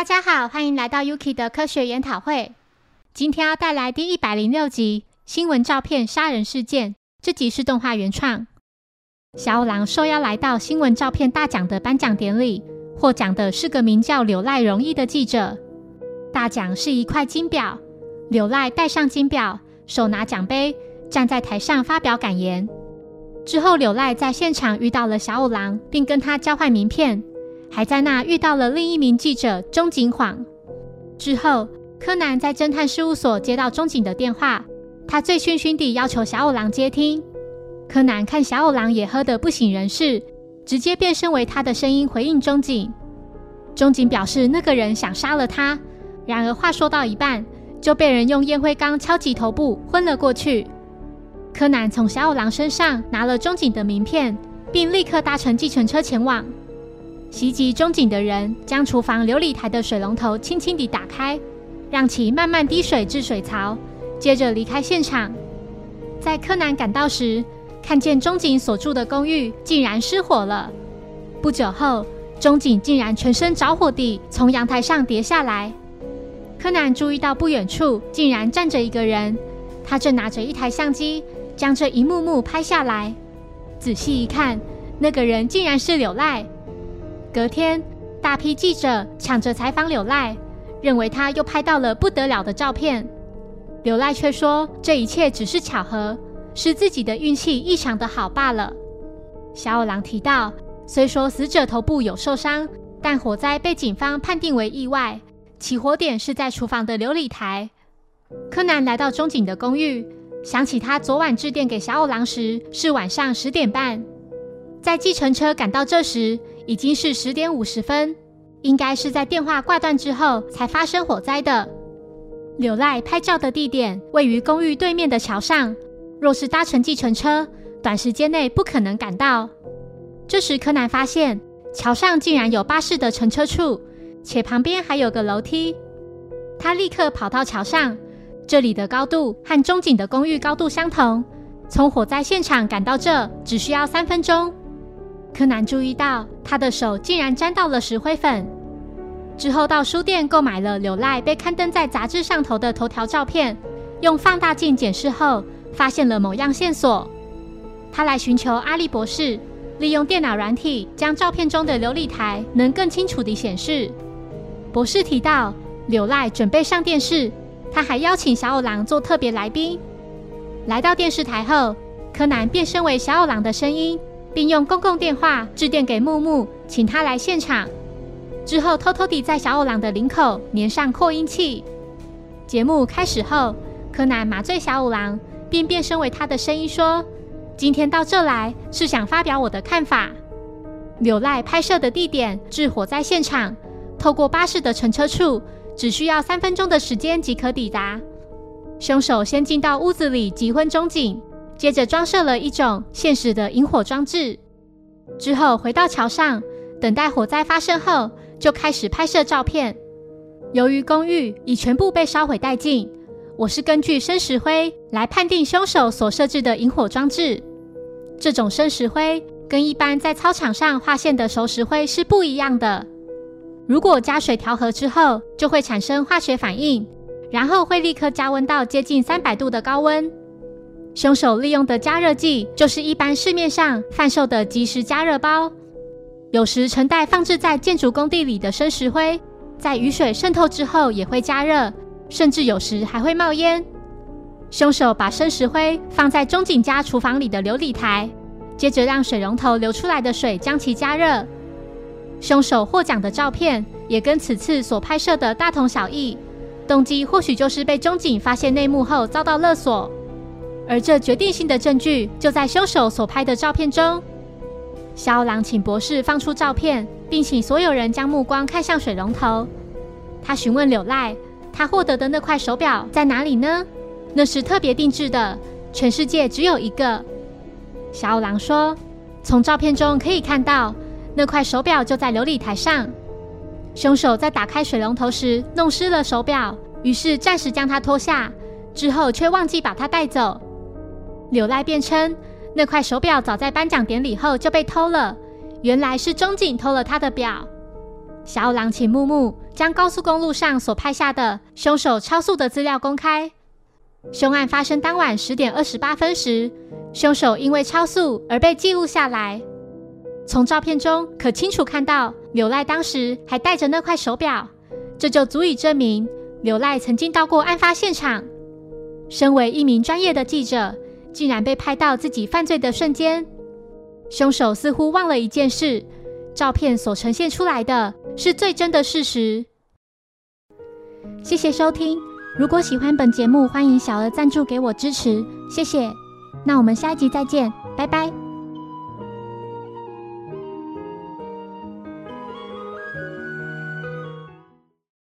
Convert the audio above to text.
大家好，欢迎来到 Yuki 的科学研讨会。今天要带来第一百零六集新闻照片杀人事件。这集是动画原创。小五郎受邀来到新闻照片大奖的颁奖典礼，获奖的是个名叫柳赖荣一的记者。大奖是一块金表，柳赖戴上金表，手拿奖杯，站在台上发表感言。之后，柳赖在现场遇到了小五郎，并跟他交换名片。还在那遇到了另一名记者钟景晃。之后，柯南在侦探事务所接到钟景的电话，他醉醺醺地要求小五郎接听。柯南看小五郎也喝得不省人事，直接变身为他的声音回应钟景。钟景表示那个人想杀了他，然而话说到一半，就被人用烟灰缸敲击头部，昏了过去。柯南从小五郎身上拿了钟景的名片，并立刻搭乘计程车前往。袭击中井的人将厨房琉璃台的水龙头轻轻地打开，让其慢慢滴水至水槽，接着离开现场。在柯南赶到时，看见中井所住的公寓竟然失火了。不久后，中井竟然全身着火地从阳台上跌下来。柯南注意到不远处竟然站着一个人，他正拿着一台相机将这一幕幕拍下来。仔细一看，那个人竟然是柳赖。隔天，大批记者抢着采访柳赖，认为他又拍到了不得了的照片。柳赖却说这一切只是巧合，是自己的运气异常的好罢了。小五郎提到，虽说死者头部有受伤，但火灾被警方判定为意外，起火点是在厨房的琉璃台。柯南来到中井的公寓，想起他昨晚致电给小五郎时是晚上十点半，在计程车赶到这时。已经是十点五十分，应该是在电话挂断之后才发生火灾的。柳赖拍照的地点位于公寓对面的桥上，若是搭乘计程车，短时间内不可能赶到。这时柯南发现桥上竟然有巴士的乘车处，且旁边还有个楼梯。他立刻跑到桥上，这里的高度和中景的公寓高度相同，从火灾现场赶到这只需要三分钟。柯南注意到他的手竟然沾到了石灰粉。之后到书店购买了柳赖被刊登在杂志上头的头条照片，用放大镜检视后，发现了某样线索。他来寻求阿笠博士，利用电脑软体将照片中的琉璃台能更清楚地显示。博士提到柳赖准备上电视，他还邀请小五郎做特别来宾。来到电视台后，柯南变身为小五郎的声音。并用公共电话致电给木木，请他来现场。之后偷偷地在小五郎的领口粘上扩音器。节目开始后，柯南麻醉小五郎，并变身为他的声音说：“今天到这来是想发表我的看法。柳赖拍摄的地点至火灾现场，透过巴士的乘车处，只需要三分钟的时间即可抵达。凶手先进到屋子里急昏中景。”接着装设了一种现实的引火装置，之后回到桥上，等待火灾发生后，就开始拍摄照片。由于公寓已全部被烧毁殆尽，我是根据生石灰来判定凶手所设置的引火装置。这种生石灰跟一般在操场上划线的熟石灰是不一样的。如果加水调和之后，就会产生化学反应，然后会立刻加温到接近三百度的高温。凶手利用的加热剂就是一般市面上贩售的即时加热包，有时承带放置在建筑工地里的生石灰，在雨水渗透之后也会加热，甚至有时还会冒烟。凶手把生石灰放在中井家厨房里的琉璃台，接着让水龙头流出来的水将其加热。凶手获奖的照片也跟此次所拍摄的大同小异，动机或许就是被中井发现内幕后遭到勒索。而这决定性的证据就在凶手所拍的照片中。肖郎请博士放出照片，并请所有人将目光看向水龙头。他询问柳赖，他获得的那块手表在哪里呢？那是特别定制的，全世界只有一个。小狼说：“从照片中可以看到，那块手表就在琉璃台上。凶手在打开水龙头时弄湿了手表，于是暂时将它脱下，之后却忘记把它带走。”柳赖辩称，那块手表早在颁奖典礼后就被偷了，原来是中井偷了他的表。小五郎请木木将高速公路上所拍下的凶手超速的资料公开。凶案发生当晚十点二十八分时，凶手因为超速而被记录下来。从照片中可清楚看到，柳赖当时还戴着那块手表，这就足以证明柳赖曾经到过案发现场。身为一名专业的记者，竟然被拍到自己犯罪的瞬间。凶手似乎忘了一件事：照片所呈现出来的是最真的事实。谢谢收听，如果喜欢本节目，欢迎小额赞助给我支持，谢谢。那我们下一集再见，拜拜。